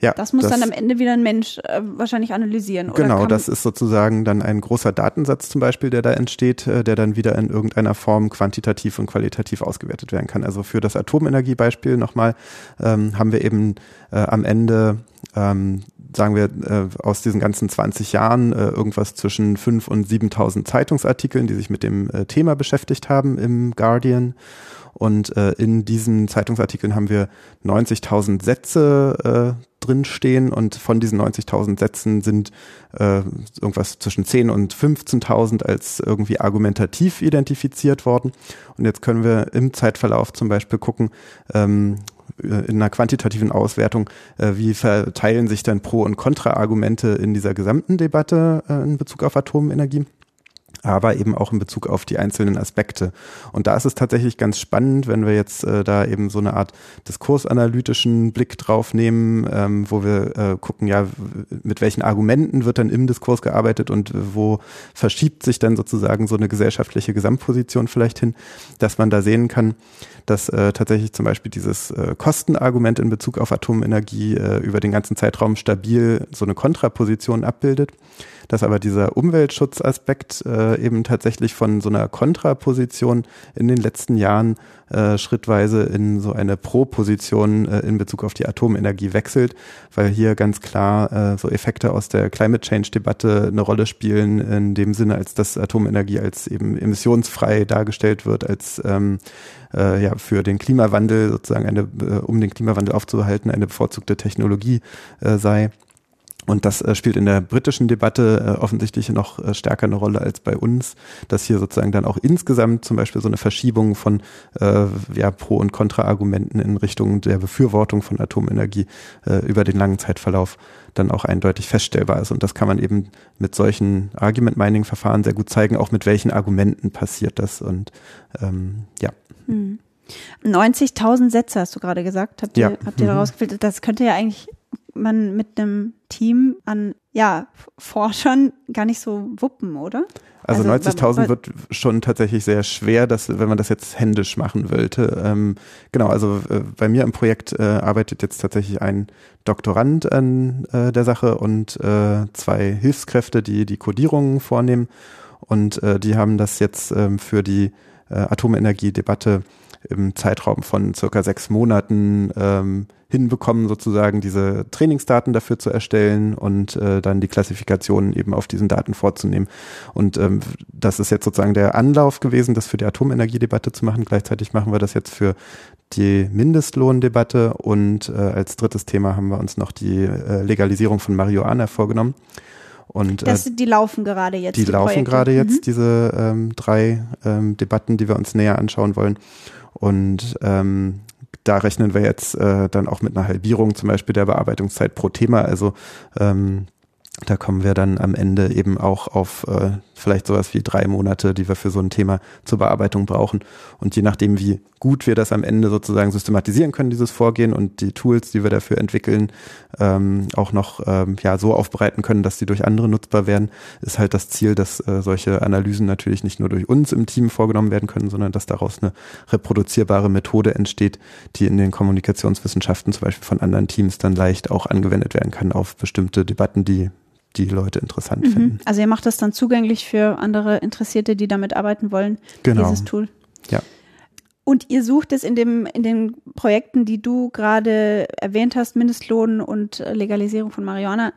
Ja, das muss das, dann am Ende wieder ein Mensch äh, wahrscheinlich analysieren. Oder genau, das ist sozusagen dann ein großer Datensatz zum Beispiel, der da entsteht, äh, der dann wieder in irgendeiner Form quantitativ und qualitativ ausgewertet werden kann. Also für das Atomenergiebeispiel nochmal ähm, haben wir eben äh, am Ende ähm, sagen wir, äh, aus diesen ganzen 20 Jahren äh, irgendwas zwischen 5.000 und 7.000 Zeitungsartikeln, die sich mit dem äh, Thema beschäftigt haben im Guardian. Und äh, in diesen Zeitungsartikeln haben wir 90.000 Sätze äh, drinstehen und von diesen 90.000 Sätzen sind äh, irgendwas zwischen 10 und 15.000 als irgendwie argumentativ identifiziert worden. Und jetzt können wir im Zeitverlauf zum Beispiel gucken, ähm, in einer quantitativen Auswertung, äh, wie verteilen sich denn Pro- und Kontra-Argumente in dieser gesamten Debatte äh, in Bezug auf Atomenergie aber eben auch in Bezug auf die einzelnen Aspekte. Und da ist es tatsächlich ganz spannend, wenn wir jetzt äh, da eben so eine Art diskursanalytischen Blick drauf nehmen, ähm, wo wir äh, gucken, ja, mit welchen Argumenten wird dann im Diskurs gearbeitet und wo verschiebt sich dann sozusagen so eine gesellschaftliche Gesamtposition vielleicht hin, dass man da sehen kann, dass äh, tatsächlich zum Beispiel dieses äh, Kostenargument in Bezug auf Atomenergie äh, über den ganzen Zeitraum stabil so eine Kontraposition abbildet dass aber dieser Umweltschutzaspekt äh, eben tatsächlich von so einer Kontraposition in den letzten Jahren äh, schrittweise in so eine Pro-Position äh, in Bezug auf die Atomenergie wechselt, weil hier ganz klar äh, so Effekte aus der Climate Change-Debatte eine Rolle spielen, in dem Sinne, als dass Atomenergie als eben emissionsfrei dargestellt wird, als ähm, äh, ja für den Klimawandel sozusagen eine, äh, um den Klimawandel aufzuhalten, eine bevorzugte Technologie äh, sei. Und das äh, spielt in der britischen Debatte äh, offensichtlich noch äh, stärker eine Rolle als bei uns, dass hier sozusagen dann auch insgesamt zum Beispiel so eine Verschiebung von äh, ja, Pro- und Kontra-Argumenten in Richtung der Befürwortung von Atomenergie äh, über den langen Zeitverlauf dann auch eindeutig feststellbar ist. Und das kann man eben mit solchen Argument-Mining-Verfahren sehr gut zeigen, auch mit welchen Argumenten passiert das. Und ähm, ja. Hm. 90.000 Sätze hast du gerade gesagt, habt ihr, ja. habt ihr mhm. daraus gefiltert. Das könnte ja eigentlich man mit einem Team an ja, Forschern gar nicht so wuppen, oder? Also, also 90.000 wird schon tatsächlich sehr schwer, dass, wenn man das jetzt händisch machen wollte. Ähm, genau, also äh, bei mir im Projekt äh, arbeitet jetzt tatsächlich ein Doktorand an äh, der Sache und äh, zwei Hilfskräfte, die die Codierungen vornehmen. Und äh, die haben das jetzt ähm, für die äh, Atomenergie-Debatte im Zeitraum von circa sechs Monaten ähm, hinbekommen, sozusagen diese Trainingsdaten dafür zu erstellen und äh, dann die Klassifikationen eben auf diesen Daten vorzunehmen. Und ähm, das ist jetzt sozusagen der Anlauf gewesen, das für die Atomenergiedebatte zu machen. Gleichzeitig machen wir das jetzt für die Mindestlohndebatte und äh, als drittes Thema haben wir uns noch die äh, Legalisierung von Marihuana vorgenommen. Und, äh, das, die laufen gerade jetzt. Die, die laufen gerade jetzt, mhm. diese ähm, drei ähm, Debatten, die wir uns näher anschauen wollen. Und ähm, da rechnen wir jetzt äh, dann auch mit einer Halbierung zum Beispiel der Bearbeitungszeit pro Thema. Also ähm, da kommen wir dann am Ende eben auch auf äh, vielleicht sowas wie drei Monate, die wir für so ein Thema zur Bearbeitung brauchen. Und je nachdem, wie gut wir das am Ende sozusagen systematisieren können, dieses Vorgehen und die Tools, die wir dafür entwickeln, ähm, auch noch ähm, ja so aufbereiten können, dass die durch andere nutzbar werden, ist halt das Ziel, dass äh, solche Analysen natürlich nicht nur durch uns im Team vorgenommen werden können, sondern dass daraus eine reproduzierbare Methode entsteht, die in den Kommunikationswissenschaften zum Beispiel von anderen Teams dann leicht auch angewendet werden kann auf bestimmte Debatten, die die Leute interessant mhm. finden. Also ihr macht das dann zugänglich für andere Interessierte, die damit arbeiten wollen, genau. dieses Tool. Ja. Und ihr sucht es in, dem, in den Projekten, die du gerade erwähnt hast, Mindestlohn und Legalisierung von Marihuana,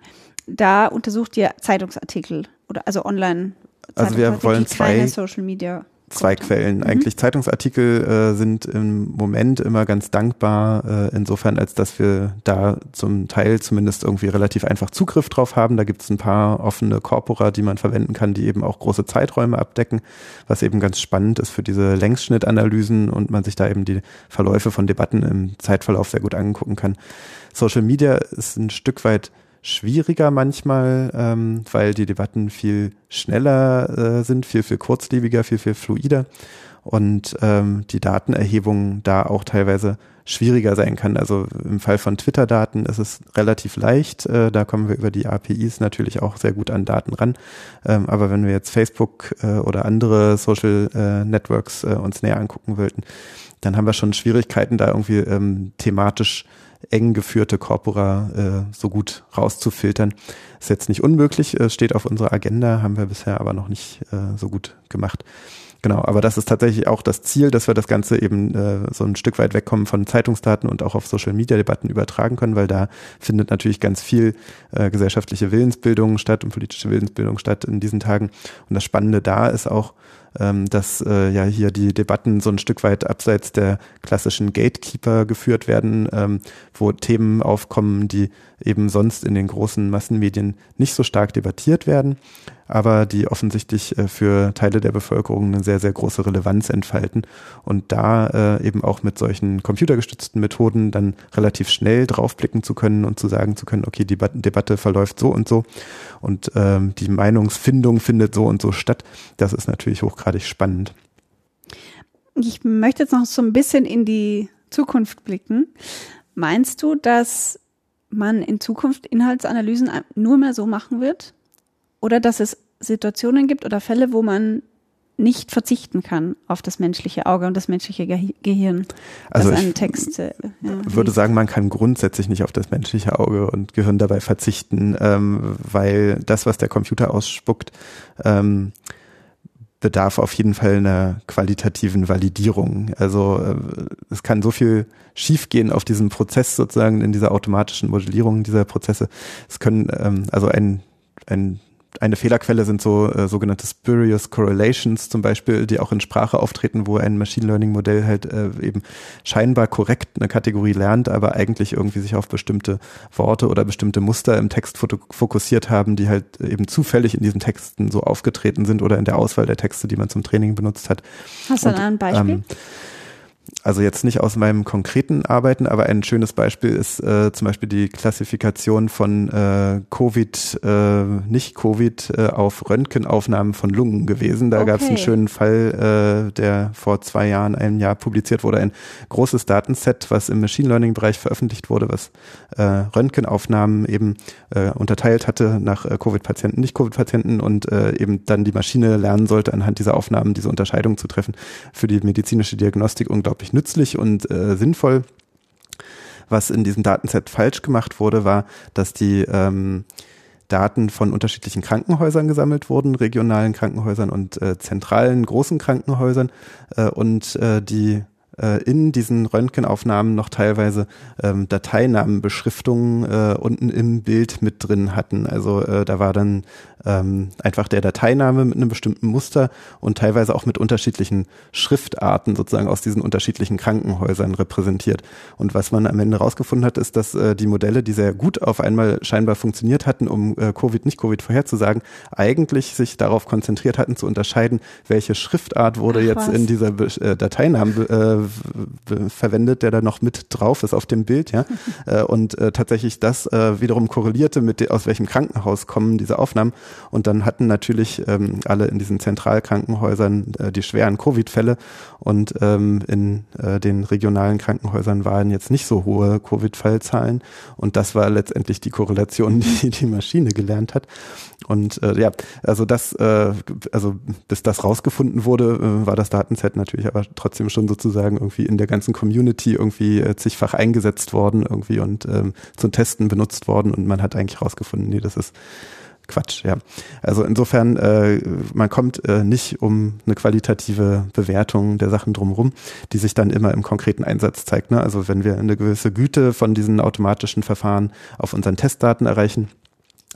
da untersucht ihr Zeitungsartikel oder also online. Also wir wollen zwei Social Media zwei Quellen. Mhm. Eigentlich Zeitungsartikel äh, sind im Moment immer ganz dankbar, äh, insofern, als dass wir da zum Teil zumindest irgendwie relativ einfach Zugriff drauf haben. Da gibt es ein paar offene Corpora, die man verwenden kann, die eben auch große Zeiträume abdecken, was eben ganz spannend ist für diese Längsschnittanalysen und man sich da eben die Verläufe von Debatten im Zeitverlauf sehr gut angucken kann. Social Media ist ein Stück weit schwieriger manchmal, ähm, weil die Debatten viel schneller äh, sind, viel, viel kurzlebiger, viel, viel fluider und ähm, die Datenerhebung da auch teilweise schwieriger sein kann. Also im Fall von Twitter-Daten ist es relativ leicht. Äh, da kommen wir über die APIs natürlich auch sehr gut an Daten ran. Ähm, aber wenn wir jetzt Facebook äh, oder andere Social äh, Networks äh, uns näher angucken wollten, dann haben wir schon Schwierigkeiten, da irgendwie ähm, thematisch eng geführte Corpora äh, so gut rauszufiltern. Ist jetzt nicht unmöglich, äh, steht auf unserer Agenda, haben wir bisher aber noch nicht äh, so gut gemacht. Genau, aber das ist tatsächlich auch das Ziel, dass wir das Ganze eben äh, so ein Stück weit wegkommen von Zeitungsdaten und auch auf Social-Media-Debatten übertragen können, weil da findet natürlich ganz viel äh, gesellschaftliche Willensbildung statt und politische Willensbildung statt in diesen Tagen. Und das Spannende da ist auch, dass äh, ja hier die Debatten so ein Stück weit abseits der klassischen Gatekeeper geführt werden, ähm, wo Themen aufkommen, die eben sonst in den großen Massenmedien nicht so stark debattiert werden, aber die offensichtlich äh, für Teile der Bevölkerung eine sehr, sehr große Relevanz entfalten und da äh, eben auch mit solchen computergestützten Methoden dann relativ schnell draufblicken zu können und zu sagen zu können, okay, die Debatte verläuft so und so und ähm, die Meinungsfindung findet so und so statt. Das ist natürlich hochgradig spannend. Ich möchte jetzt noch so ein bisschen in die Zukunft blicken. Meinst du, dass man in Zukunft Inhaltsanalysen nur mehr so machen wird? Oder dass es Situationen gibt oder Fälle, wo man nicht verzichten kann auf das menschliche Auge und das menschliche Gehirn. Also ich Text, äh, ja, würde sagen, man kann grundsätzlich nicht auf das menschliche Auge und Gehirn dabei verzichten, ähm, weil das, was der Computer ausspuckt, ähm, bedarf auf jeden Fall einer qualitativen Validierung. Also äh, es kann so viel schiefgehen auf diesem Prozess sozusagen in dieser automatischen Modellierung dieser Prozesse. Es können ähm, also ein ein eine Fehlerquelle sind so äh, sogenannte spurious correlations zum Beispiel, die auch in Sprache auftreten, wo ein Machine Learning Modell halt äh, eben scheinbar korrekt eine Kategorie lernt, aber eigentlich irgendwie sich auf bestimmte Worte oder bestimmte Muster im Text fokussiert haben, die halt eben zufällig in diesen Texten so aufgetreten sind oder in der Auswahl der Texte, die man zum Training benutzt hat. Hast du ein Beispiel? Ähm, also jetzt nicht aus meinem konkreten Arbeiten, aber ein schönes Beispiel ist äh, zum Beispiel die Klassifikation von äh, Covid, äh, nicht Covid, äh, auf Röntgenaufnahmen von Lungen gewesen. Da okay. gab es einen schönen Fall, äh, der vor zwei Jahren, einem Jahr publiziert wurde, ein großes Datenset, was im Machine Learning Bereich veröffentlicht wurde, was äh, Röntgenaufnahmen eben äh, unterteilt hatte nach äh, Covid-Patienten, nicht Covid-Patienten und äh, eben dann die Maschine lernen sollte, anhand dieser Aufnahmen diese Unterscheidung zu treffen für die medizinische Diagnostik unglaublich unglaublich nützlich und äh, sinnvoll. Was in diesem Datenset falsch gemacht wurde, war, dass die ähm, Daten von unterschiedlichen Krankenhäusern gesammelt wurden, regionalen Krankenhäusern und äh, zentralen großen Krankenhäusern äh, und äh, die äh, in diesen Röntgenaufnahmen noch teilweise ähm, Dateinamenbeschriftungen äh, unten im Bild mit drin hatten. Also äh, da war dann ähm, einfach der Dateiname mit einem bestimmten Muster und teilweise auch mit unterschiedlichen Schriftarten sozusagen aus diesen unterschiedlichen Krankenhäusern repräsentiert. Und was man am Ende rausgefunden hat, ist, dass äh, die Modelle, die sehr gut auf einmal scheinbar funktioniert hatten, um äh, Covid, nicht Covid vorherzusagen, eigentlich sich darauf konzentriert hatten zu unterscheiden, welche Schriftart wurde Ach, jetzt in dieser äh, Dateinamen äh, verwendet, der da noch mit drauf ist auf dem Bild, ja. [laughs] äh, und äh, tatsächlich das äh, wiederum korrelierte mit, aus welchem Krankenhaus kommen diese Aufnahmen und dann hatten natürlich ähm, alle in diesen Zentralkrankenhäusern äh, die schweren Covid-Fälle und ähm, in äh, den regionalen Krankenhäusern waren jetzt nicht so hohe Covid-Fallzahlen. Und das war letztendlich die Korrelation, [laughs] die die Maschine gelernt hat. Und äh, ja, also das, äh, also bis das rausgefunden wurde, äh, war das Datenset natürlich aber trotzdem schon sozusagen irgendwie in der ganzen Community irgendwie äh, zigfach eingesetzt worden irgendwie und ähm, zum Testen benutzt worden und man hat eigentlich rausgefunden, nee, das ist Quatsch, ja. Also insofern, äh, man kommt äh, nicht um eine qualitative Bewertung der Sachen drumherum, die sich dann immer im konkreten Einsatz zeigt. Ne? Also wenn wir eine gewisse Güte von diesen automatischen Verfahren auf unseren Testdaten erreichen,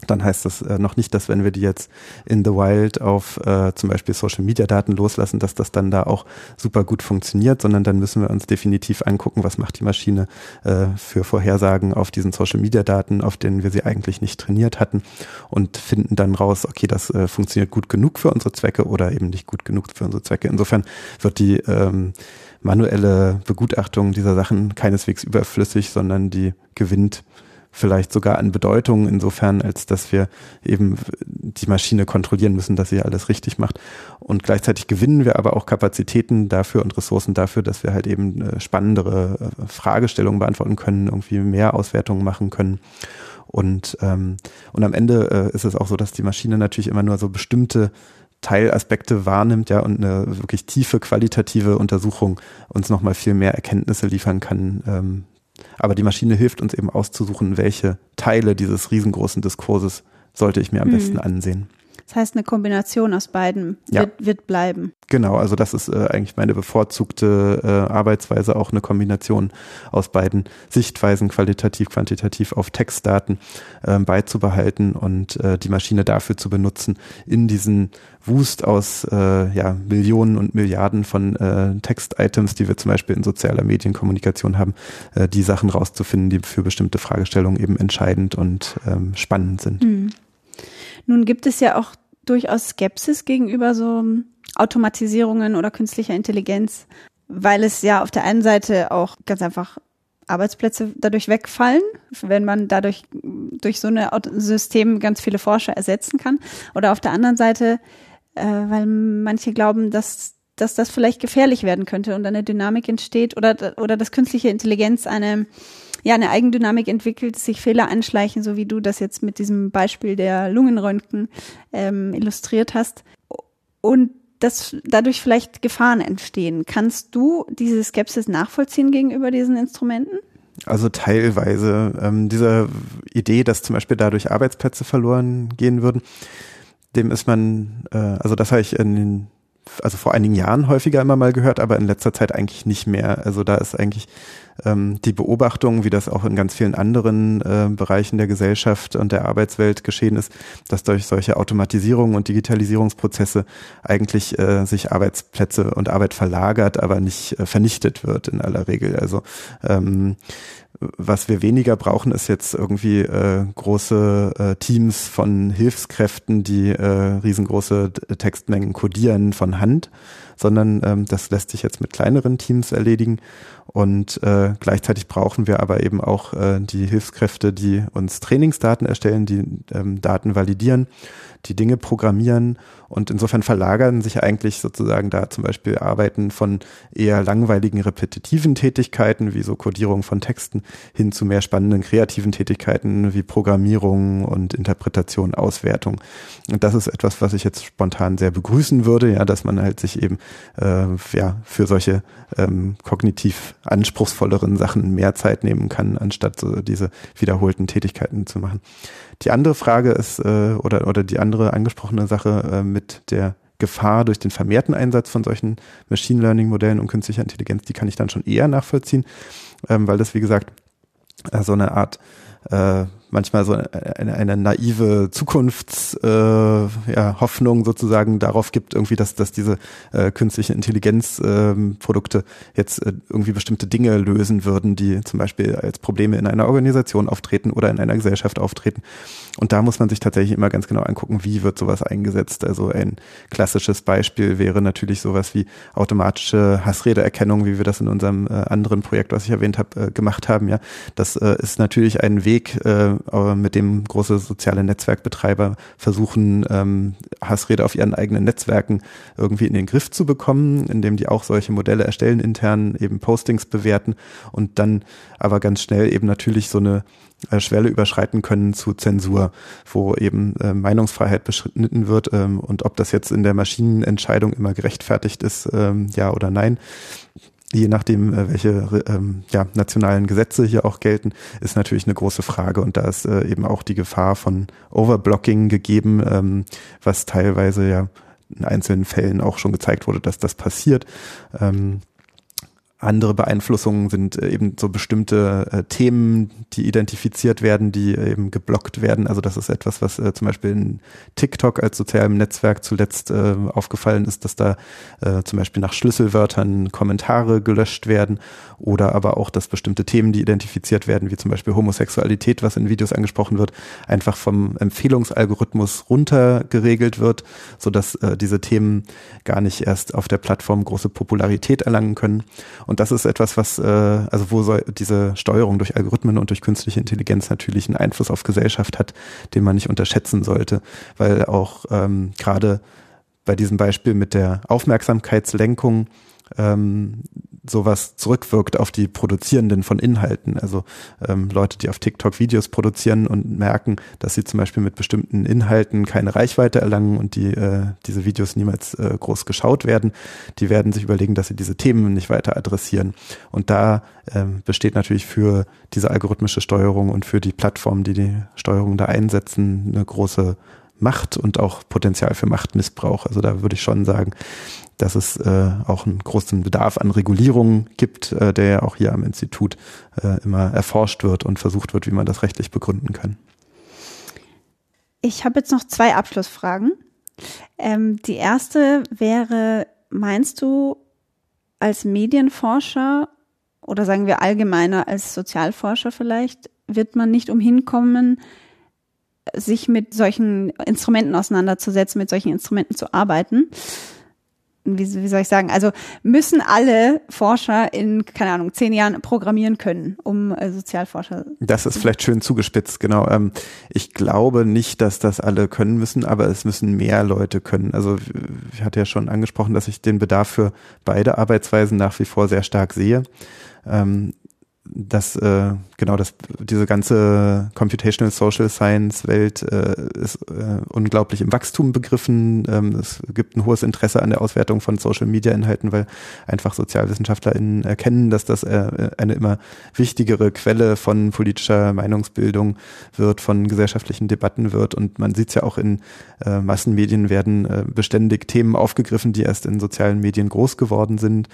dann heißt das äh, noch nicht, dass wenn wir die jetzt in the wild auf äh, zum Beispiel Social Media Daten loslassen, dass das dann da auch super gut funktioniert, sondern dann müssen wir uns definitiv angucken, was macht die Maschine äh, für Vorhersagen auf diesen Social Media Daten, auf denen wir sie eigentlich nicht trainiert hatten und finden dann raus, okay, das äh, funktioniert gut genug für unsere Zwecke oder eben nicht gut genug für unsere Zwecke. Insofern wird die ähm, manuelle Begutachtung dieser Sachen keineswegs überflüssig, sondern die gewinnt vielleicht sogar an Bedeutung insofern, als dass wir eben die Maschine kontrollieren müssen, dass sie alles richtig macht. Und gleichzeitig gewinnen wir aber auch Kapazitäten dafür und Ressourcen dafür, dass wir halt eben äh, spannendere äh, Fragestellungen beantworten können, irgendwie mehr Auswertungen machen können. Und, ähm, und am Ende äh, ist es auch so, dass die Maschine natürlich immer nur so bestimmte Teilaspekte wahrnimmt, ja, und eine wirklich tiefe qualitative Untersuchung uns nochmal viel mehr Erkenntnisse liefern kann, ähm, aber die Maschine hilft uns eben auszusuchen, welche Teile dieses riesengroßen Diskurses sollte ich mir am mhm. besten ansehen. Das heißt, eine Kombination aus beiden ja. wird, wird, bleiben. Genau, also das ist äh, eigentlich meine bevorzugte äh, Arbeitsweise, auch eine Kombination aus beiden Sichtweisen, qualitativ, quantitativ auf Textdaten äh, beizubehalten und äh, die Maschine dafür zu benutzen, in diesen Wust aus äh, ja, Millionen und Milliarden von äh, Textitems, die wir zum Beispiel in sozialer Medienkommunikation haben, die Sachen rauszufinden, die für bestimmte Fragestellungen eben entscheidend und ähm, spannend sind. Mhm. Nun gibt es ja auch durchaus Skepsis gegenüber so Automatisierungen oder künstlicher Intelligenz, weil es ja auf der einen Seite auch ganz einfach Arbeitsplätze dadurch wegfallen, wenn man dadurch durch so ein System ganz viele Forscher ersetzen kann. Oder auf der anderen Seite, äh, weil manche glauben, dass, dass das vielleicht gefährlich werden könnte und eine Dynamik entsteht oder, oder dass künstliche Intelligenz eine ja eine Eigendynamik entwickelt, sich Fehler anschleichen, so wie du das jetzt mit diesem Beispiel der Lungenröntgen ähm, illustriert hast. Und dass dadurch vielleicht Gefahren entstehen. Kannst du diese Skepsis nachvollziehen gegenüber diesen Instrumenten? Also teilweise. Ähm, diese Idee, dass zum Beispiel dadurch Arbeitsplätze verloren gehen würden, dem ist man, äh, also das habe ich in den also vor einigen Jahren häufiger immer mal gehört, aber in letzter Zeit eigentlich nicht mehr. Also da ist eigentlich ähm, die Beobachtung, wie das auch in ganz vielen anderen äh, Bereichen der Gesellschaft und der Arbeitswelt geschehen ist, dass durch solche Automatisierung und Digitalisierungsprozesse eigentlich äh, sich Arbeitsplätze und Arbeit verlagert, aber nicht äh, vernichtet wird in aller Regel. Also ähm, was wir weniger brauchen, ist jetzt irgendwie äh, große äh, Teams von Hilfskräften, die äh, riesengroße Textmengen codieren von Hand, sondern ähm, das lässt sich jetzt mit kleineren Teams erledigen. Und äh, gleichzeitig brauchen wir aber eben auch äh, die Hilfskräfte, die uns Trainingsdaten erstellen, die ähm, Daten validieren, die Dinge programmieren und insofern verlagern sich eigentlich sozusagen da zum Beispiel Arbeiten von eher langweiligen, repetitiven Tätigkeiten, wie so Codierung von Texten, hin zu mehr spannenden, kreativen Tätigkeiten wie Programmierung und Interpretation, Auswertung. Und das ist etwas, was ich jetzt spontan sehr begrüßen würde, ja, dass man halt sich eben äh, ja für solche ähm, kognitiv anspruchsvolleren Sachen mehr Zeit nehmen kann, anstatt so diese wiederholten Tätigkeiten zu machen. Die andere Frage ist, äh, oder, oder die andere angesprochene Sache äh, mit der Gefahr durch den vermehrten Einsatz von solchen Machine Learning Modellen und künstlicher Intelligenz, die kann ich dann schon eher nachvollziehen, ähm, weil das, wie gesagt, äh, so eine Art äh, manchmal so eine, eine naive Zukunftshoffnung äh, ja, sozusagen darauf gibt, irgendwie, dass, dass diese äh, künstlichen Intelligenzprodukte ähm, jetzt äh, irgendwie bestimmte Dinge lösen würden, die zum Beispiel als Probleme in einer Organisation auftreten oder in einer Gesellschaft auftreten. Und da muss man sich tatsächlich immer ganz genau angucken, wie wird sowas eingesetzt. Also ein klassisches Beispiel wäre natürlich sowas wie automatische Hassredeerkennung, wie wir das in unserem äh, anderen Projekt, was ich erwähnt habe, äh, gemacht haben. Ja, das äh, ist natürlich ein Weg, mit dem große soziale Netzwerkbetreiber versuchen, ähm, Hassrede auf ihren eigenen Netzwerken irgendwie in den Griff zu bekommen, indem die auch solche Modelle erstellen, intern eben Postings bewerten und dann aber ganz schnell eben natürlich so eine äh, Schwelle überschreiten können zu Zensur, wo eben äh, Meinungsfreiheit beschnitten wird ähm, und ob das jetzt in der Maschinenentscheidung immer gerechtfertigt ist, ähm, ja oder nein je nachdem, äh, welche ähm, ja, nationalen Gesetze hier auch gelten, ist natürlich eine große Frage. Und da ist äh, eben auch die Gefahr von Overblocking gegeben, ähm, was teilweise ja in einzelnen Fällen auch schon gezeigt wurde, dass das passiert. Ähm, andere Beeinflussungen sind äh, eben so bestimmte äh, Themen, die identifiziert werden, die äh, eben geblockt werden. Also das ist etwas, was äh, zum Beispiel in TikTok als sozialem Netzwerk zuletzt äh, aufgefallen ist, dass da äh, zum Beispiel nach Schlüsselwörtern Kommentare gelöscht werden oder aber auch, dass bestimmte Themen, die identifiziert werden, wie zum Beispiel Homosexualität, was in Videos angesprochen wird, einfach vom Empfehlungsalgorithmus runtergeregelt wird, sodass diese Themen gar nicht erst auf der Plattform große Popularität erlangen können. Und das ist etwas, was, äh, also wo soll diese Steuerung durch Algorithmen und durch künstliche Intelligenz natürlich einen Einfluss auf Gesellschaft hat, den man nicht unterschätzen sollte, weil auch ähm, gerade bei diesem Beispiel mit der Aufmerksamkeitslenkung ähm, sowas zurückwirkt auf die Produzierenden von Inhalten. Also ähm, Leute, die auf TikTok Videos produzieren und merken, dass sie zum Beispiel mit bestimmten Inhalten keine Reichweite erlangen und die äh, diese Videos niemals äh, groß geschaut werden, die werden sich überlegen, dass sie diese Themen nicht weiter adressieren. Und da ähm, besteht natürlich für diese algorithmische Steuerung und für die Plattformen, die die Steuerung da einsetzen, eine große Macht und auch Potenzial für Machtmissbrauch. Also da würde ich schon sagen, dass es äh, auch einen großen Bedarf an Regulierung gibt, äh, der ja auch hier am Institut äh, immer erforscht wird und versucht wird, wie man das rechtlich begründen kann. Ich habe jetzt noch zwei Abschlussfragen. Ähm, die erste wäre, meinst du, als Medienforscher oder sagen wir allgemeiner als Sozialforscher vielleicht, wird man nicht umhin kommen, sich mit solchen Instrumenten auseinanderzusetzen, mit solchen Instrumenten zu arbeiten? Wie, wie soll ich sagen, also müssen alle Forscher in, keine Ahnung, zehn Jahren programmieren können, um äh, Sozialforscher. Das ist vielleicht schön zugespitzt, genau. Ähm, ich glaube nicht, dass das alle können müssen, aber es müssen mehr Leute können. Also ich hatte ja schon angesprochen, dass ich den Bedarf für beide Arbeitsweisen nach wie vor sehr stark sehe. Ähm, dass äh, genau das diese ganze Computational Social Science Welt äh, ist äh, unglaublich im Wachstum begriffen. Ähm, es gibt ein hohes Interesse an der Auswertung von Social Media Inhalten, weil einfach SozialwissenschaftlerInnen erkennen, dass das äh, eine immer wichtigere Quelle von politischer Meinungsbildung wird, von gesellschaftlichen Debatten wird. Und man sieht es ja auch in äh, Massenmedien werden äh, beständig Themen aufgegriffen, die erst in sozialen Medien groß geworden sind.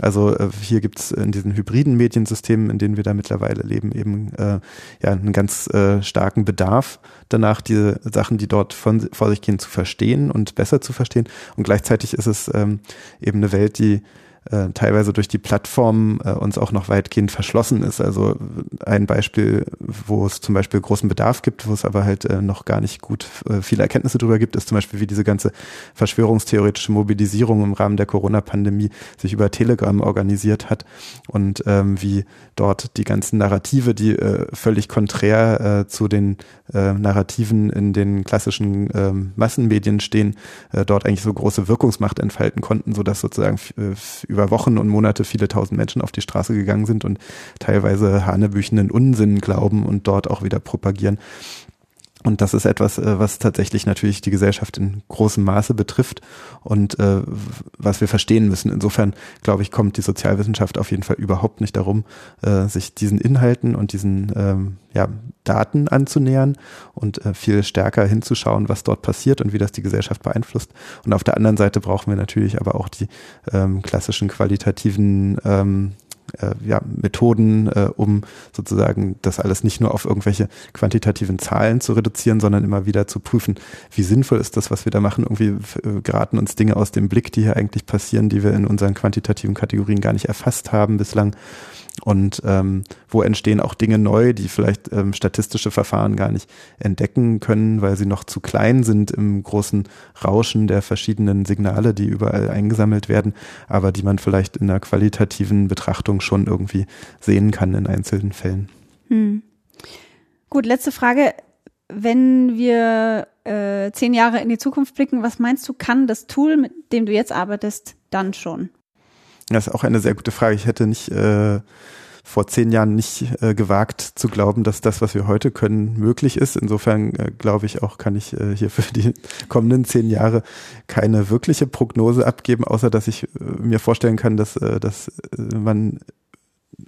Also äh, hier gibt es in diesen hybriden Mediensystemen, in denen wir da mittlerweile leben, eben äh, ja einen ganz äh, starken Bedarf danach, diese Sachen, die dort von, vor sich gehen, zu verstehen und besser zu verstehen. Und gleichzeitig ist es ähm, eben eine Welt, die äh, teilweise durch die Plattform äh, uns auch noch weitgehend verschlossen ist. Also ein Beispiel, wo es zum Beispiel großen Bedarf gibt, wo es aber halt äh, noch gar nicht gut äh, viele Erkenntnisse darüber gibt, ist zum Beispiel, wie diese ganze verschwörungstheoretische Mobilisierung im Rahmen der Corona-Pandemie sich über Telegram organisiert hat und ähm, wie dort die ganzen Narrative, die äh, völlig konträr zu den Narrativen in den klassischen äh, Massenmedien stehen, dort eigentlich so große Wirkungsmacht entfalten konnten, sodass sozusagen äh, über Wochen und Monate viele tausend Menschen auf die Straße gegangen sind und teilweise hanebüchenden Unsinn glauben und dort auch wieder propagieren. Und das ist etwas, äh, was tatsächlich natürlich die Gesellschaft in großem Maße betrifft und äh, was wir verstehen müssen. Insofern, glaube ich, kommt die Sozialwissenschaft auf jeden Fall überhaupt nicht darum, äh, sich diesen Inhalten und diesen ähm, ja, Daten anzunähern und viel stärker hinzuschauen, was dort passiert und wie das die Gesellschaft beeinflusst. Und auf der anderen Seite brauchen wir natürlich aber auch die ähm, klassischen qualitativen ähm, äh, ja, Methoden, äh, um sozusagen das alles nicht nur auf irgendwelche quantitativen Zahlen zu reduzieren, sondern immer wieder zu prüfen, wie sinnvoll ist das, was wir da machen. Irgendwie äh, geraten uns Dinge aus dem Blick, die hier eigentlich passieren, die wir in unseren quantitativen Kategorien gar nicht erfasst haben bislang und ähm, wo entstehen auch Dinge neu, die vielleicht ähm, statistische Verfahren gar nicht entdecken können, weil sie noch zu klein sind im großen Rauschen der verschiedenen Signale, die überall eingesammelt werden, aber die man vielleicht in einer qualitativen Betrachtung schon irgendwie sehen kann in einzelnen Fällen. Hm. Gut, letzte Frage. Wenn wir äh, zehn Jahre in die Zukunft blicken, was meinst du, kann das Tool, mit dem du jetzt arbeitest, dann schon? Das ist auch eine sehr gute Frage. Ich hätte nicht äh, vor zehn Jahren nicht äh, gewagt zu glauben, dass das, was wir heute können, möglich ist. Insofern äh, glaube ich auch, kann ich äh, hier für die kommenden zehn Jahre keine wirkliche Prognose abgeben, außer dass ich äh, mir vorstellen kann, dass, äh, dass äh, man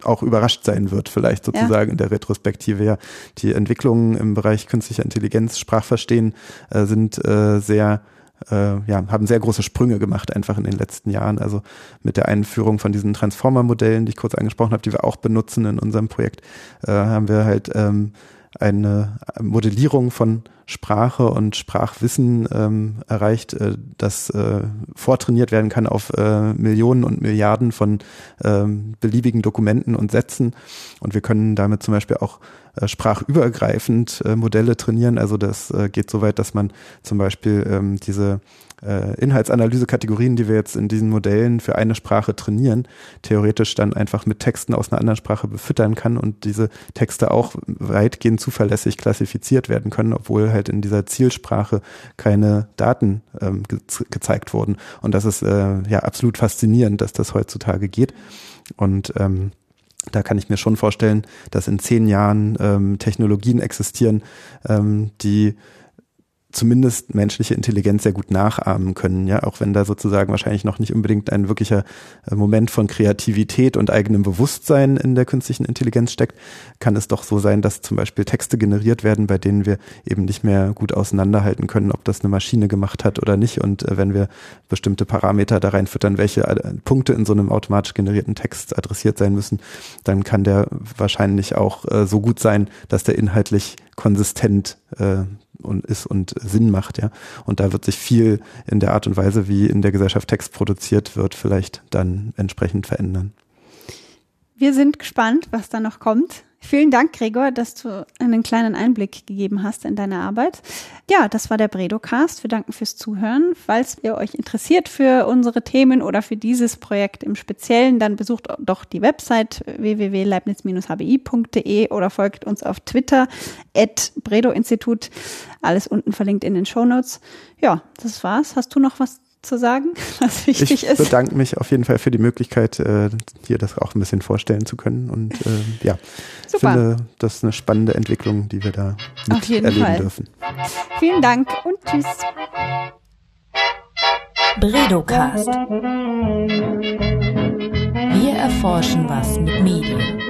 auch überrascht sein wird, vielleicht sozusagen ja. in der Retrospektive. Ja, die Entwicklungen im Bereich künstlicher Intelligenz, Sprachverstehen äh, sind äh, sehr äh, ja, haben sehr große Sprünge gemacht einfach in den letzten Jahren. Also mit der Einführung von diesen Transformer-Modellen, die ich kurz angesprochen habe, die wir auch benutzen in unserem Projekt, äh, haben wir halt ähm, eine Modellierung von Sprache und Sprachwissen ähm, erreicht, äh, das äh, vortrainiert werden kann auf äh, Millionen und Milliarden von ähm, beliebigen Dokumenten und Sätzen. Und wir können damit zum Beispiel auch äh, sprachübergreifend äh, Modelle trainieren. Also das äh, geht so weit, dass man zum Beispiel ähm, diese äh, Inhaltsanalyse-Kategorien, die wir jetzt in diesen Modellen für eine Sprache trainieren, theoretisch dann einfach mit Texten aus einer anderen Sprache befüttern kann und diese Texte auch weitgehend zuverlässig klassifiziert werden können, obwohl halt in dieser Zielsprache keine Daten ähm, ge gezeigt wurden. Und das ist äh, ja absolut faszinierend, dass das heutzutage geht. Und ähm, da kann ich mir schon vorstellen, dass in zehn Jahren ähm, Technologien existieren, ähm, die zumindest menschliche Intelligenz sehr gut nachahmen können, ja, auch wenn da sozusagen wahrscheinlich noch nicht unbedingt ein wirklicher äh, Moment von Kreativität und eigenem Bewusstsein in der künstlichen Intelligenz steckt, kann es doch so sein, dass zum Beispiel Texte generiert werden, bei denen wir eben nicht mehr gut auseinanderhalten können, ob das eine Maschine gemacht hat oder nicht. Und äh, wenn wir bestimmte Parameter da reinfüttern, welche äh, Punkte in so einem automatisch generierten Text adressiert sein müssen, dann kann der wahrscheinlich auch so gut sein, dass der inhaltlich konsistent äh, und ist und Sinn macht, ja. Und da wird sich viel in der Art und Weise, wie in der Gesellschaft Text produziert wird, vielleicht dann entsprechend verändern. Wir sind gespannt, was da noch kommt. Vielen Dank, Gregor, dass du einen kleinen Einblick gegeben hast in deine Arbeit. Ja, das war der Bredocast. Wir danken fürs Zuhören. Falls ihr euch interessiert für unsere Themen oder für dieses Projekt im Speziellen, dann besucht doch die Website www.leibniz-hbi.de oder folgt uns auf Twitter at Bredo-Institut. Alles unten verlinkt in den Shownotes. Ja, das war's. Hast du noch was zu sagen, [laughs] was wichtig ich ist. Ich bedanke mich auf jeden Fall für die Möglichkeit, äh, hier das auch ein bisschen vorstellen zu können. Und äh, ja, ich finde, das ist eine spannende Entwicklung, die wir da mit erleben Fall. dürfen. Vielen Dank und tschüss. Bredocast. Wir erforschen was mit Medien.